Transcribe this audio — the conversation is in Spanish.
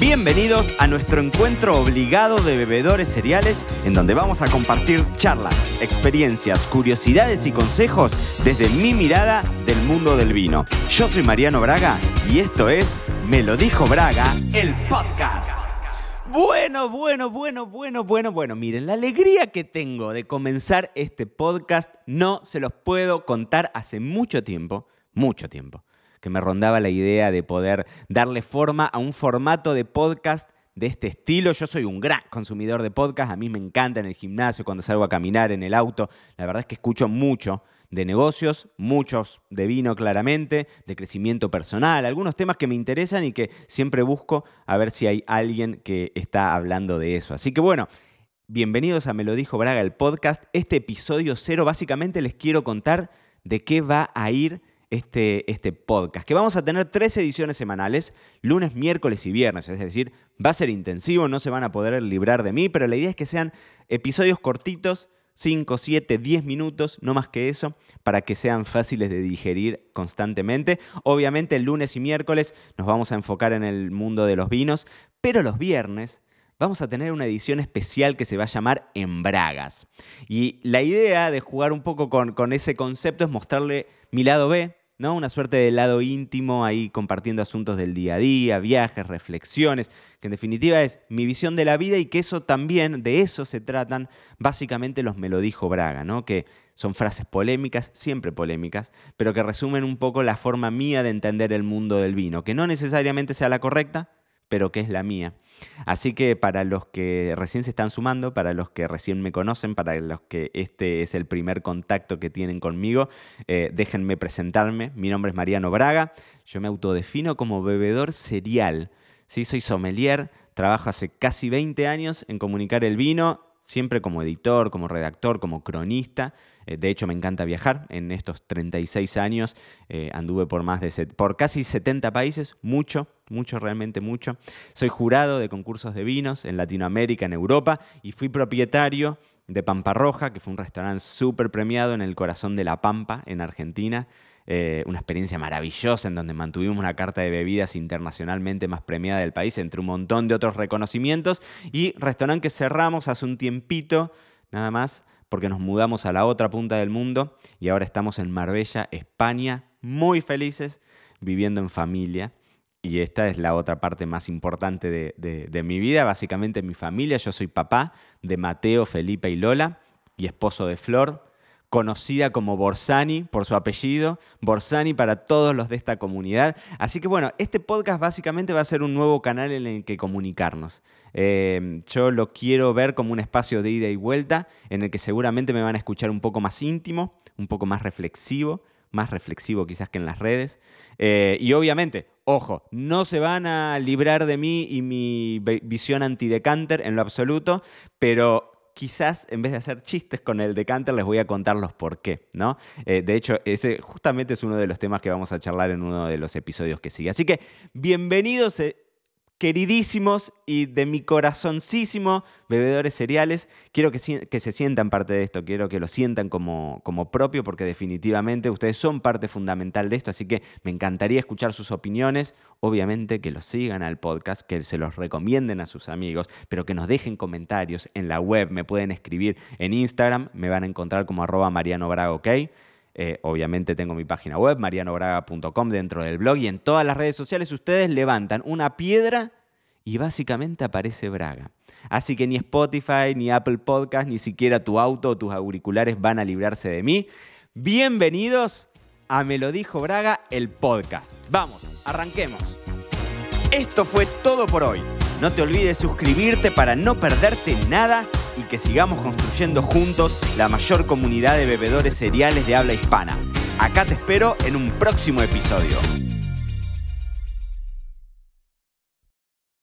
Bienvenidos a nuestro encuentro obligado de bebedores cereales, en donde vamos a compartir charlas, experiencias, curiosidades y consejos desde mi mirada del mundo del vino. Yo soy Mariano Braga y esto es Me lo dijo Braga, el podcast. Bueno, bueno, bueno, bueno, bueno, bueno. Miren, la alegría que tengo de comenzar este podcast no se los puedo contar hace mucho tiempo, mucho tiempo que me rondaba la idea de poder darle forma a un formato de podcast de este estilo. Yo soy un gran consumidor de podcast, a mí me encanta en el gimnasio, cuando salgo a caminar, en el auto. La verdad es que escucho mucho de negocios, muchos de vino claramente, de crecimiento personal, algunos temas que me interesan y que siempre busco a ver si hay alguien que está hablando de eso. Así que bueno, bienvenidos a Me lo dijo Braga, el podcast. Este episodio cero, básicamente les quiero contar de qué va a ir este, este podcast, que vamos a tener tres ediciones semanales, lunes, miércoles y viernes, es decir, va a ser intensivo, no se van a poder librar de mí, pero la idea es que sean episodios cortitos, 5, 7, 10 minutos, no más que eso, para que sean fáciles de digerir constantemente. Obviamente el lunes y miércoles nos vamos a enfocar en el mundo de los vinos, pero los viernes vamos a tener una edición especial que se va a llamar En Bragas. Y la idea de jugar un poco con, con ese concepto es mostrarle mi lado B, ¿no? Una suerte de lado íntimo ahí compartiendo asuntos del día a día, viajes, reflexiones, que en definitiva es mi visión de la vida y que eso también, de eso se tratan básicamente los me lo dijo Braga, ¿no? Que son frases polémicas, siempre polémicas, pero que resumen un poco la forma mía de entender el mundo del vino, que no necesariamente sea la correcta, pero que es la mía. Así que para los que recién se están sumando, para los que recién me conocen, para los que este es el primer contacto que tienen conmigo, eh, déjenme presentarme. Mi nombre es Mariano Braga, yo me autodefino como bebedor serial. Sí, soy sommelier, trabajo hace casi 20 años en comunicar el vino siempre como editor, como redactor, como cronista. Eh, de hecho, me encanta viajar. En estos 36 años eh, anduve por, más de por casi 70 países, mucho, mucho, realmente mucho. Soy jurado de concursos de vinos en Latinoamérica, en Europa, y fui propietario de Pampa Roja, que fue un restaurante súper premiado en el corazón de La Pampa, en Argentina. Eh, una experiencia maravillosa en donde mantuvimos una carta de bebidas internacionalmente más premiada del país, entre un montón de otros reconocimientos, y restaurante que cerramos hace un tiempito, nada más, porque nos mudamos a la otra punta del mundo y ahora estamos en Marbella, España, muy felices, viviendo en familia. Y esta es la otra parte más importante de, de mi vida, básicamente mi familia. Yo soy papá de Mateo, Felipe y Lola y esposo de Flor, conocida como Borsani por su apellido, Borsani para todos los de esta comunidad. Así que bueno, este podcast básicamente va a ser un nuevo canal en el que comunicarnos. Eh, yo lo quiero ver como un espacio de ida y vuelta en el que seguramente me van a escuchar un poco más íntimo, un poco más reflexivo, más reflexivo quizás que en las redes. Eh, y obviamente, ojo, no se van a librar de mí y mi visión anti-decanter en lo absoluto, pero quizás en vez de hacer chistes con el decanter, les voy a contar los por qué, ¿no? Eh, de hecho, ese justamente es uno de los temas que vamos a charlar en uno de los episodios que sigue. Así que bienvenidos. Queridísimos y de mi corazoncísimo bebedores cereales, quiero que, se sientan parte de esto, quiero que lo sientan como, como propio, porque definitivamente ustedes son parte fundamental de esto, así que me encantaría escuchar sus opiniones, obviamente que los sigan al podcast, que se los recomienden a sus amigos, pero que nos dejen comentarios en la web, me pueden escribir en Instagram, me van a encontrar como arroba Mariano Braga, ¿ok? Eh, obviamente tengo mi página web, marianobraga.com, dentro del blog y en todas las redes sociales ustedes levantan una piedra y básicamente aparece Braga. Así que ni Spotify, ni Apple Podcast, ni siquiera tu auto o tus auriculares van a librarse de mí. Bienvenidos a Me lo dijo Braga, el podcast. Vamos, arranquemos. Esto fue todo por hoy. No te olvides suscribirte para no perderte nada y que sigamos construyendo juntos la mayor comunidad de bebedores cereales de habla hispana. Acá te espero en un próximo episodio.